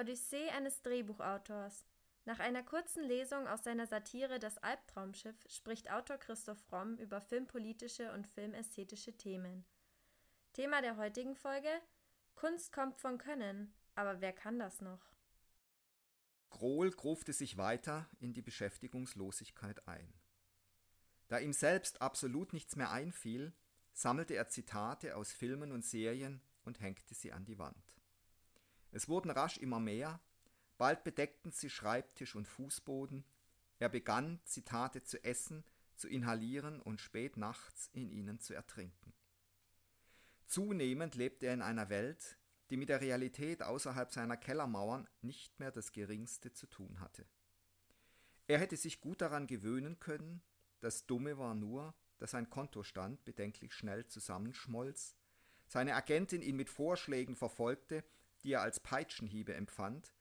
Odyssee eines Drehbuchautors. Nach einer kurzen Lesung aus seiner Satire Das Albtraumschiff spricht Autor Christoph Romm über filmpolitische und filmästhetische Themen. Thema der heutigen Folge: Kunst kommt von Können, aber wer kann das noch? Grohl grufte sich weiter in die Beschäftigungslosigkeit ein. Da ihm selbst absolut nichts mehr einfiel, sammelte er Zitate aus Filmen und Serien und hängte sie an die Wand. Es wurden rasch immer mehr, bald bedeckten sie Schreibtisch und Fußboden, er begann, Zitate zu essen, zu inhalieren und spät nachts in ihnen zu ertrinken. Zunehmend lebte er in einer Welt, die mit der Realität außerhalb seiner Kellermauern nicht mehr das geringste zu tun hatte. Er hätte sich gut daran gewöhnen können, das Dumme war nur, dass sein Kontostand bedenklich schnell zusammenschmolz, seine Agentin ihn mit Vorschlägen verfolgte, die er als Peitschenhiebe empfand,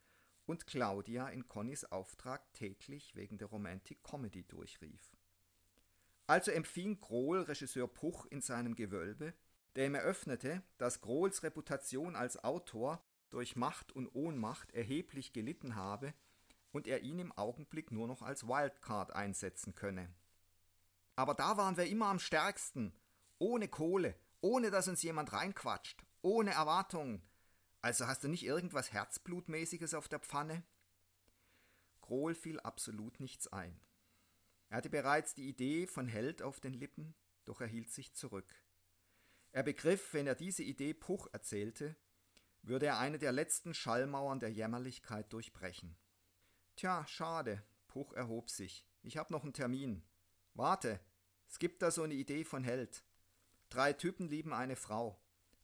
und Claudia in Connys Auftrag täglich wegen der Romantic Comedy durchrief. Also empfing Grohl Regisseur Puch in seinem Gewölbe, der ihm eröffnete, dass Grohls Reputation als Autor durch Macht und Ohnmacht erheblich gelitten habe und er ihn im Augenblick nur noch als Wildcard einsetzen könne. Aber da waren wir immer am stärksten, ohne Kohle, ohne dass uns jemand reinquatscht, ohne Erwartungen. Also hast du nicht irgendwas Herzblutmäßiges auf der Pfanne? Krohl fiel absolut nichts ein. Er hatte bereits die Idee von Held auf den Lippen, doch er hielt sich zurück. Er begriff, wenn er diese Idee Puch erzählte, würde er eine der letzten Schallmauern der Jämmerlichkeit durchbrechen. Tja, schade. Puch erhob sich. Ich hab noch einen Termin. Warte, es gibt da so eine Idee von Held. Drei Typen lieben eine Frau.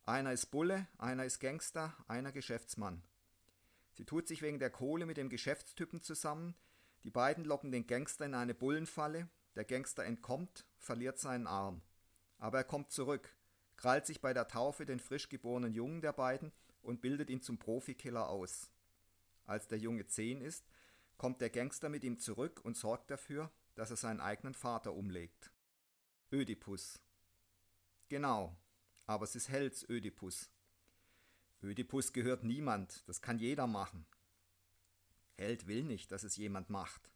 Einer ist Bulle, einer ist Gangster, einer Geschäftsmann. Sie tut sich wegen der Kohle mit dem Geschäftstypen zusammen. Die beiden locken den Gangster in eine Bullenfalle. Der Gangster entkommt, verliert seinen Arm. Aber er kommt zurück krallt sich bei der Taufe den frisch geborenen Jungen der beiden und bildet ihn zum Profikiller aus. Als der Junge zehn ist, kommt der Gangster mit ihm zurück und sorgt dafür, dass er seinen eigenen Vater umlegt. Ödipus. Genau, aber es ist Helds Ödipus. Ödipus gehört niemand, das kann jeder machen. Held will nicht, dass es jemand macht.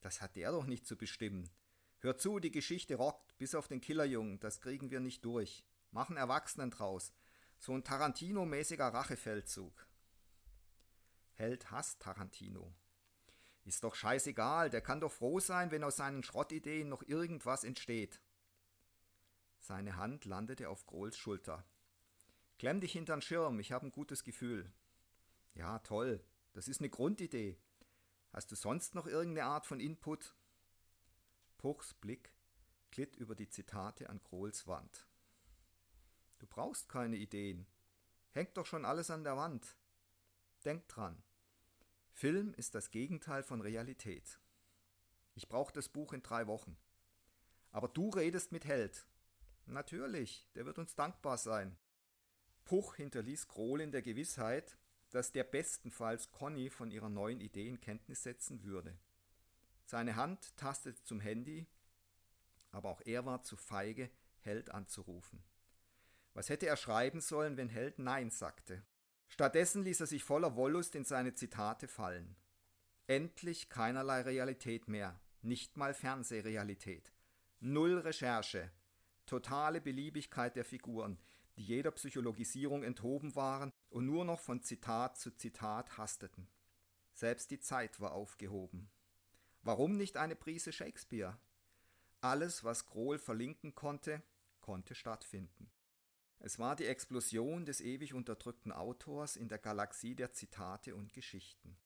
Das hat der doch nicht zu bestimmen. Hör zu, die Geschichte rockt, bis auf den Killerjungen, das kriegen wir nicht durch. Machen Erwachsenen draus. So ein Tarantino-mäßiger Rachefeldzug. Held hasst Tarantino. Ist doch scheißegal, der kann doch froh sein, wenn aus seinen Schrottideen noch irgendwas entsteht. Seine Hand landete auf Grohls Schulter. Klemm dich hintern Schirm, ich habe ein gutes Gefühl. Ja, toll, das ist eine Grundidee. Hast du sonst noch irgendeine Art von Input? Puchs Blick glitt über die Zitate an Krohls Wand. Du brauchst keine Ideen. Hängt doch schon alles an der Wand. Denk dran. Film ist das Gegenteil von Realität. Ich brauche das Buch in drei Wochen. Aber du redest mit Held. Natürlich, der wird uns dankbar sein. Puch hinterließ Krohl in der Gewissheit, dass der bestenfalls Conny von ihrer neuen Idee in Kenntnis setzen würde. Seine Hand tastete zum Handy, aber auch er war zu feige, Held anzurufen. Was hätte er schreiben sollen, wenn Held Nein sagte? Stattdessen ließ er sich voller Wollust in seine Zitate fallen. Endlich keinerlei Realität mehr, nicht mal Fernsehrealität. Null Recherche, totale Beliebigkeit der Figuren, die jeder Psychologisierung enthoben waren und nur noch von Zitat zu Zitat hasteten. Selbst die Zeit war aufgehoben. Warum nicht eine Prise Shakespeare? Alles, was Grohl verlinken konnte, konnte stattfinden. Es war die Explosion des ewig unterdrückten Autors in der Galaxie der Zitate und Geschichten.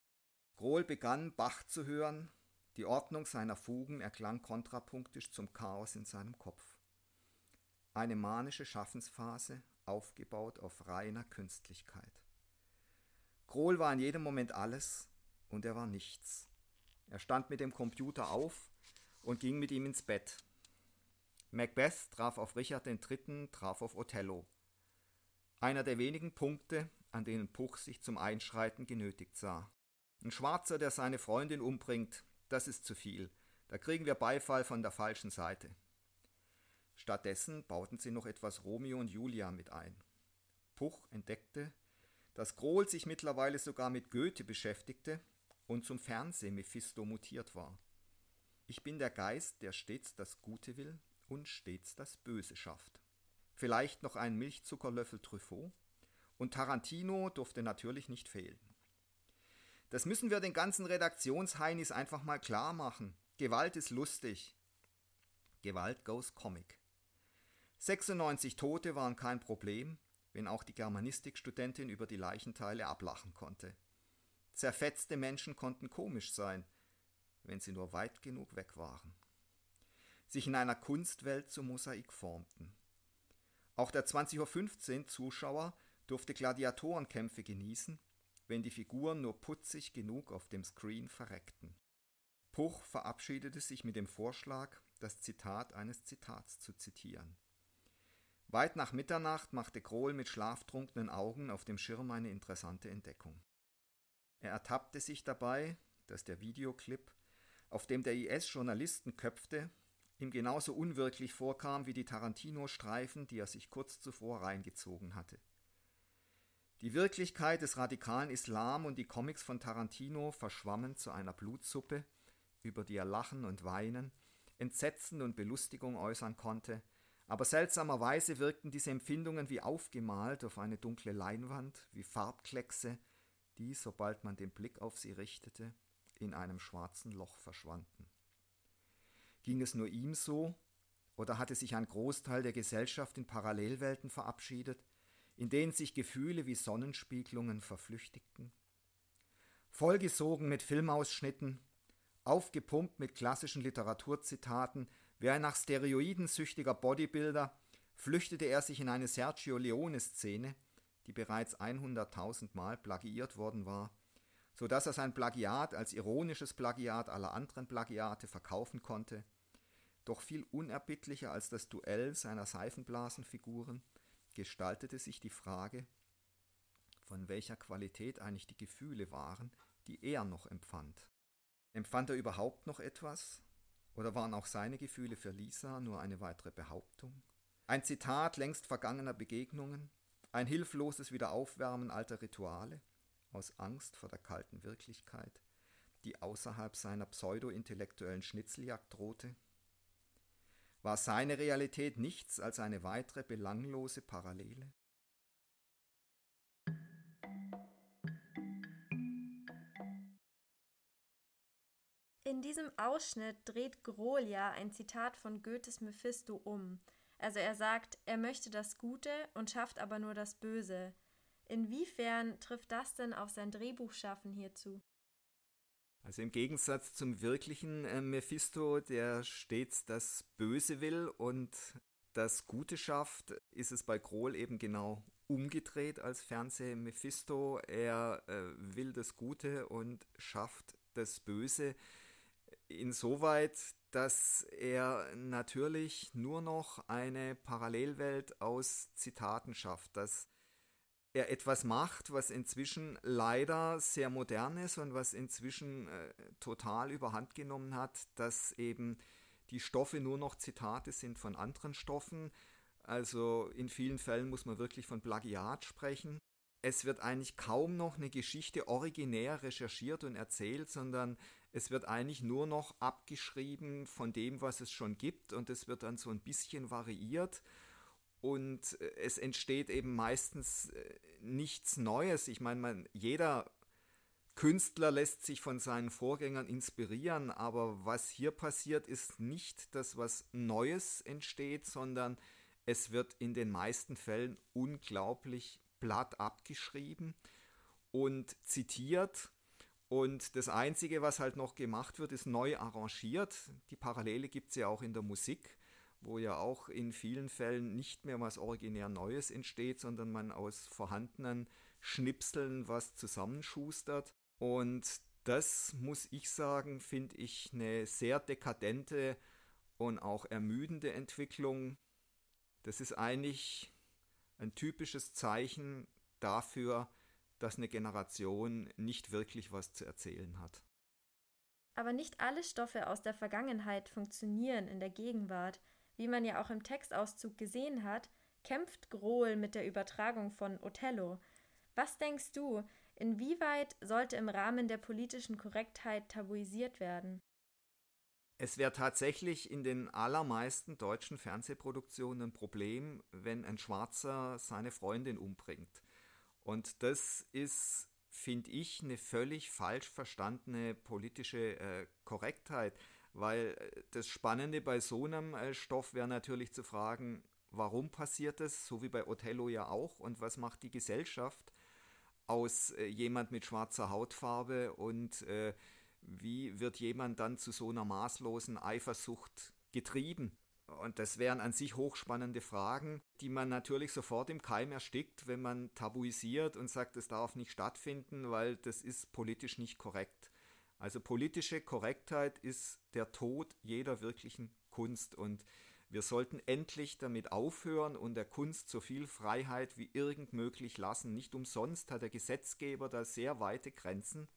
Grohl begann, Bach zu hören, die Ordnung seiner Fugen erklang kontrapunktisch zum Chaos in seinem Kopf. Eine manische Schaffensphase, aufgebaut auf reiner Künstlichkeit. Grohl war in jedem Moment alles und er war nichts. Er stand mit dem Computer auf und ging mit ihm ins Bett. Macbeth traf auf Richard III., traf auf Othello. Einer der wenigen Punkte, an denen Puch sich zum Einschreiten genötigt sah. Ein Schwarzer, der seine Freundin umbringt, das ist zu viel. Da kriegen wir Beifall von der falschen Seite. Stattdessen bauten sie noch etwas Romeo und Julia mit ein. Puch entdeckte, dass Grohl sich mittlerweile sogar mit Goethe beschäftigte und zum Fernseh-Mephisto mutiert war. Ich bin der Geist, der stets das Gute will und stets das Böse schafft. Vielleicht noch ein Milchzuckerlöffel Truffaut und Tarantino durfte natürlich nicht fehlen. Das müssen wir den ganzen Redaktionsheinis einfach mal klar machen. Gewalt ist lustig. Gewalt goes comic. 96 Tote waren kein Problem, wenn auch die Germanistikstudentin über die Leichenteile ablachen konnte. Zerfetzte Menschen konnten komisch sein, wenn sie nur weit genug weg waren. Sich in einer Kunstwelt zum Mosaik formten. Auch der 20.15 Uhr Zuschauer durfte Gladiatorenkämpfe genießen, wenn die Figuren nur putzig genug auf dem Screen verreckten. Puch verabschiedete sich mit dem Vorschlag, das Zitat eines Zitats zu zitieren. Weit nach Mitternacht machte Krohl mit schlaftrunkenen Augen auf dem Schirm eine interessante Entdeckung. Er ertappte sich dabei, dass der Videoclip, auf dem der IS Journalisten köpfte, ihm genauso unwirklich vorkam wie die Tarantino-Streifen, die er sich kurz zuvor reingezogen hatte. Die Wirklichkeit des radikalen Islam und die Comics von Tarantino verschwammen zu einer Blutsuppe, über die er Lachen und Weinen, Entsetzen und Belustigung äußern konnte, aber seltsamerweise wirkten diese Empfindungen wie aufgemalt auf eine dunkle Leinwand, wie Farbkleckse, die, sobald man den Blick auf sie richtete, in einem schwarzen Loch verschwanden. Ging es nur ihm so, oder hatte sich ein Großteil der Gesellschaft in Parallelwelten verabschiedet, in denen sich Gefühle wie Sonnenspiegelungen verflüchtigten? Vollgesogen mit Filmausschnitten, aufgepumpt mit klassischen Literaturzitaten, wie ein nach Steroiden süchtiger Bodybuilder, flüchtete er sich in eine Sergio Leone-Szene, die bereits 100.000 Mal plagiiert worden war, so dass er sein Plagiat als ironisches Plagiat aller anderen Plagiate verkaufen konnte, doch viel unerbittlicher als das Duell seiner Seifenblasenfiguren gestaltete sich die Frage, von welcher Qualität eigentlich die Gefühle waren, die er noch empfand. Empfand er überhaupt noch etwas? Oder waren auch seine Gefühle für Lisa nur eine weitere Behauptung? Ein Zitat längst vergangener Begegnungen? Ein hilfloses Wiederaufwärmen alter Rituale? Aus Angst vor der kalten Wirklichkeit, die außerhalb seiner pseudo-intellektuellen Schnitzeljagd drohte? War seine Realität nichts als eine weitere belanglose Parallele? In diesem Ausschnitt dreht Grohl ja ein Zitat von Goethes Mephisto um. Also er sagt, er möchte das Gute und schafft aber nur das Böse. Inwiefern trifft das denn auf sein Drehbuchschaffen hierzu? Also im Gegensatz zum wirklichen äh, Mephisto, der stets das Böse will und das Gute schafft, ist es bei Krohl eben genau umgedreht als Fernseh-Mephisto. Er äh, will das Gute und schafft das Böse. Insoweit, dass er natürlich nur noch eine Parallelwelt aus Zitaten schafft, dass er etwas macht, was inzwischen leider sehr modern ist und was inzwischen äh, total überhand genommen hat, dass eben die Stoffe nur noch Zitate sind von anderen Stoffen. Also in vielen Fällen muss man wirklich von Plagiat sprechen. Es wird eigentlich kaum noch eine Geschichte originär recherchiert und erzählt, sondern es wird eigentlich nur noch abgeschrieben von dem, was es schon gibt und es wird dann so ein bisschen variiert und äh, es entsteht eben meistens äh, nichts Neues. Ich meine, man, jeder Künstler lässt sich von seinen Vorgängern inspirieren, aber was hier passiert, ist nicht das, was Neues entsteht, sondern es wird in den meisten Fällen unglaublich platt abgeschrieben und zitiert. Und das Einzige, was halt noch gemacht wird, ist neu arrangiert. Die Parallele gibt es ja auch in der Musik wo ja auch in vielen Fällen nicht mehr was originär Neues entsteht, sondern man aus vorhandenen Schnipseln was zusammenschustert. Und das muss ich sagen, finde ich eine sehr dekadente und auch ermüdende Entwicklung. Das ist eigentlich ein typisches Zeichen dafür, dass eine Generation nicht wirklich was zu erzählen hat. Aber nicht alle Stoffe aus der Vergangenheit funktionieren in der Gegenwart. Wie man ja auch im Textauszug gesehen hat, kämpft Grohl mit der Übertragung von Othello. Was denkst du, inwieweit sollte im Rahmen der politischen Korrektheit tabuisiert werden? Es wäre tatsächlich in den allermeisten deutschen Fernsehproduktionen ein Problem, wenn ein Schwarzer seine Freundin umbringt. Und das ist, finde ich, eine völlig falsch verstandene politische äh, Korrektheit, weil äh, das Spannende bei so einem äh, Stoff wäre natürlich zu fragen, warum passiert das, so wie bei Othello ja auch, und was macht die Gesellschaft aus äh, jemand mit schwarzer Hautfarbe und äh, wie wird jemand dann zu so einer maßlosen Eifersucht getrieben? Und das wären an sich hochspannende Fragen, die man natürlich sofort im Keim erstickt, wenn man tabuisiert und sagt, es darf nicht stattfinden, weil das ist politisch nicht korrekt. Also politische Korrektheit ist der Tod jeder wirklichen Kunst und wir sollten endlich damit aufhören und der Kunst so viel Freiheit wie irgend möglich lassen. Nicht umsonst hat der Gesetzgeber da sehr weite Grenzen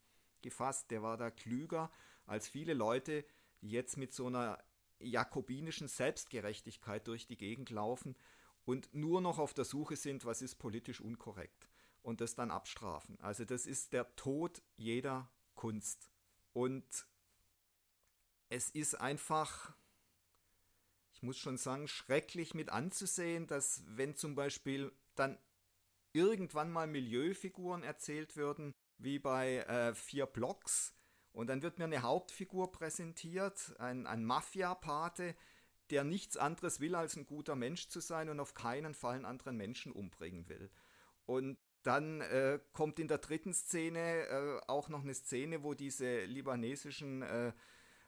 gefasst. Der war da klüger als viele Leute, die jetzt mit so einer jakobinischen Selbstgerechtigkeit durch die Gegend laufen und nur noch auf der Suche sind, was ist politisch unkorrekt und das dann abstrafen. Also das ist der Tod jeder Kunst. Und es ist einfach ich muss schon sagen, schrecklich mit anzusehen, dass wenn zum Beispiel dann irgendwann mal Milieufiguren erzählt würden, wie bei äh, vier Blocks, und dann wird mir eine Hauptfigur präsentiert, ein, ein Mafia-Pate, der nichts anderes will, als ein guter Mensch zu sein und auf keinen Fall einen anderen Menschen umbringen will. Und dann äh, kommt in der dritten Szene äh, auch noch eine Szene, wo diese libanesischen äh,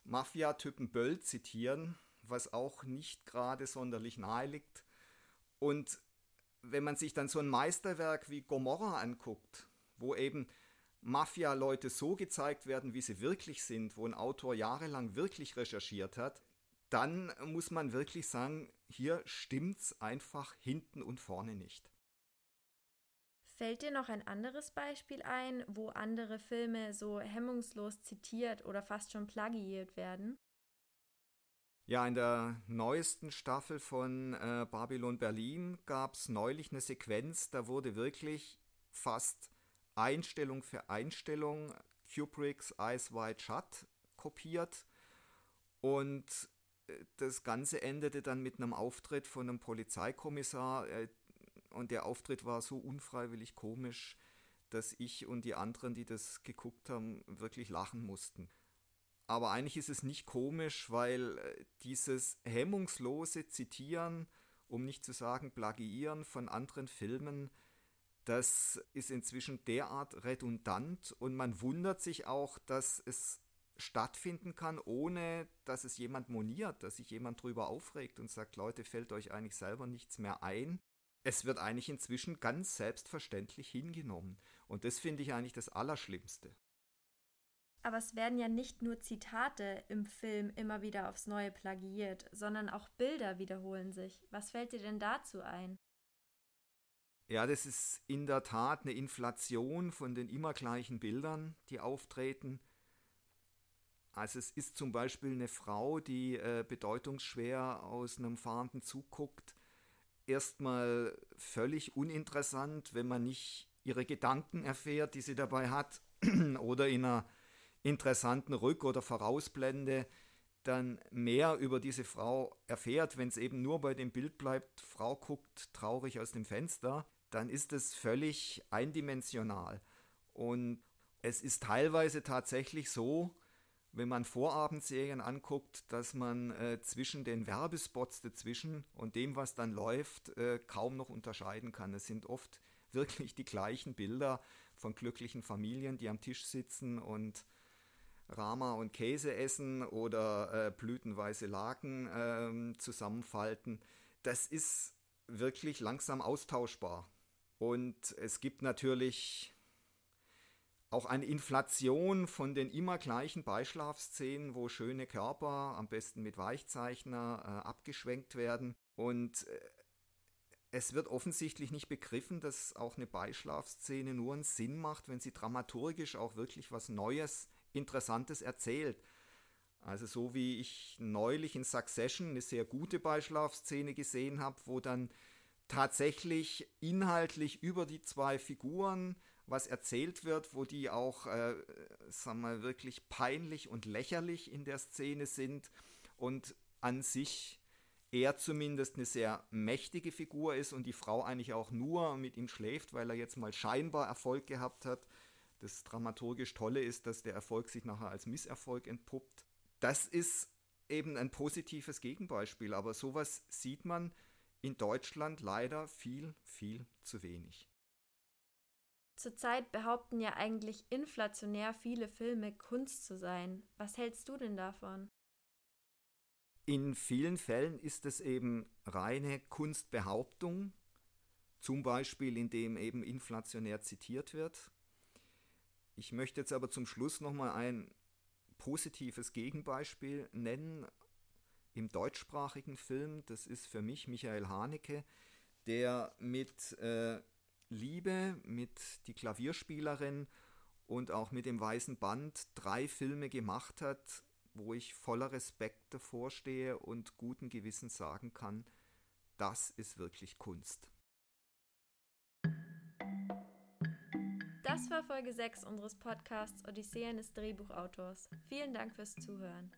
Mafia-Typen Böll zitieren was auch nicht gerade sonderlich nahe liegt. Und wenn man sich dann so ein Meisterwerk wie Gomorra anguckt, wo eben Mafia-Leute so gezeigt werden, wie sie wirklich sind, wo ein Autor jahrelang wirklich recherchiert hat, dann muss man wirklich sagen, hier stimmt's einfach hinten und vorne nicht. Fällt dir noch ein anderes Beispiel ein, wo andere Filme so hemmungslos zitiert oder fast schon plagiiert werden? Ja, in der neuesten Staffel von äh, Babylon Berlin gab es neulich eine Sequenz, da wurde wirklich fast Einstellung für Einstellung Kubricks Eyes Wide Shut kopiert und äh, das Ganze endete dann mit einem Auftritt von einem Polizeikommissar äh, und der Auftritt war so unfreiwillig komisch, dass ich und die anderen, die das geguckt haben, wirklich lachen mussten. Aber eigentlich ist es nicht komisch, weil äh, dieses hemmungslose Zitieren, um nicht zu sagen Plagiieren von anderen Filmen, das ist inzwischen derart redundant und man wundert sich auch, dass es stattfinden kann, ohne dass es jemand moniert, dass sich jemand drüber aufregt und sagt, Leute, fällt euch eigentlich selber nichts mehr ein. Es wird eigentlich inzwischen ganz selbstverständlich hingenommen. Und das finde ich eigentlich das Allerschlimmste. Aber es werden ja nicht nur Zitate im Film immer wieder aufs Neue plagiiert, sondern auch Bilder wiederholen sich. Was fällt dir denn dazu ein? Ja, das ist in der Tat eine Inflation von den immer gleichen Bildern, die auftreten. Also es ist zum Beispiel eine Frau, die äh, bedeutungsschwer aus einem fahrenden Zug guckt. Erstmal völlig uninteressant, wenn man nicht ihre Gedanken erfährt, die sie dabei hat, oder in einer interessanten Rück- oder Vorausblende dann mehr über diese Frau erfährt, wenn es eben nur bei dem Bild bleibt, Frau guckt traurig aus dem Fenster, dann ist es völlig eindimensional. Und es ist teilweise tatsächlich so, wenn man Vorabendserien anguckt, dass man äh, zwischen den Werbespots dazwischen und dem, was dann läuft, äh, kaum noch unterscheiden kann. Es sind oft wirklich die gleichen Bilder von glücklichen Familien, die am Tisch sitzen und Rama und Käse essen oder äh, blütenweiße Laken äh, zusammenfalten. Das ist wirklich langsam austauschbar. Und es gibt natürlich auch eine Inflation von den immer gleichen Beischlafszenen, wo schöne Körper, am besten mit Weichzeichner, äh, abgeschwenkt werden. Und äh, es wird offensichtlich nicht begriffen, dass auch eine Beischlafszene nur einen Sinn macht, wenn sie dramaturgisch auch wirklich was Neues Interessantes erzählt. Also so wie ich neulich in Succession eine sehr gute Beischlafszene gesehen habe, wo dann tatsächlich inhaltlich über die zwei Figuren was erzählt wird, wo die auch, äh, sagen wir, wirklich peinlich und lächerlich in der Szene sind und an sich er zumindest eine sehr mächtige Figur ist und die Frau eigentlich auch nur mit ihm schläft, weil er jetzt mal scheinbar Erfolg gehabt hat. Das dramaturgisch Tolle ist, dass der Erfolg sich nachher als Misserfolg entpuppt. Das ist eben ein positives Gegenbeispiel, aber sowas sieht man in Deutschland leider viel, viel zu wenig. Zurzeit behaupten ja eigentlich inflationär viele Filme Kunst zu sein. Was hältst du denn davon? In vielen Fällen ist es eben reine Kunstbehauptung, zum Beispiel indem eben inflationär zitiert wird. Ich möchte jetzt aber zum Schluss nochmal ein positives Gegenbeispiel nennen im deutschsprachigen Film. Das ist für mich Michael Haneke, der mit äh, Liebe, mit Die Klavierspielerin und auch mit dem Weißen Band drei Filme gemacht hat, wo ich voller Respekt davor stehe und guten Gewissens sagen kann, das ist wirklich Kunst. Das war Folge 6 unseres Podcasts Odysseen des Drehbuchautors. Vielen Dank fürs Zuhören.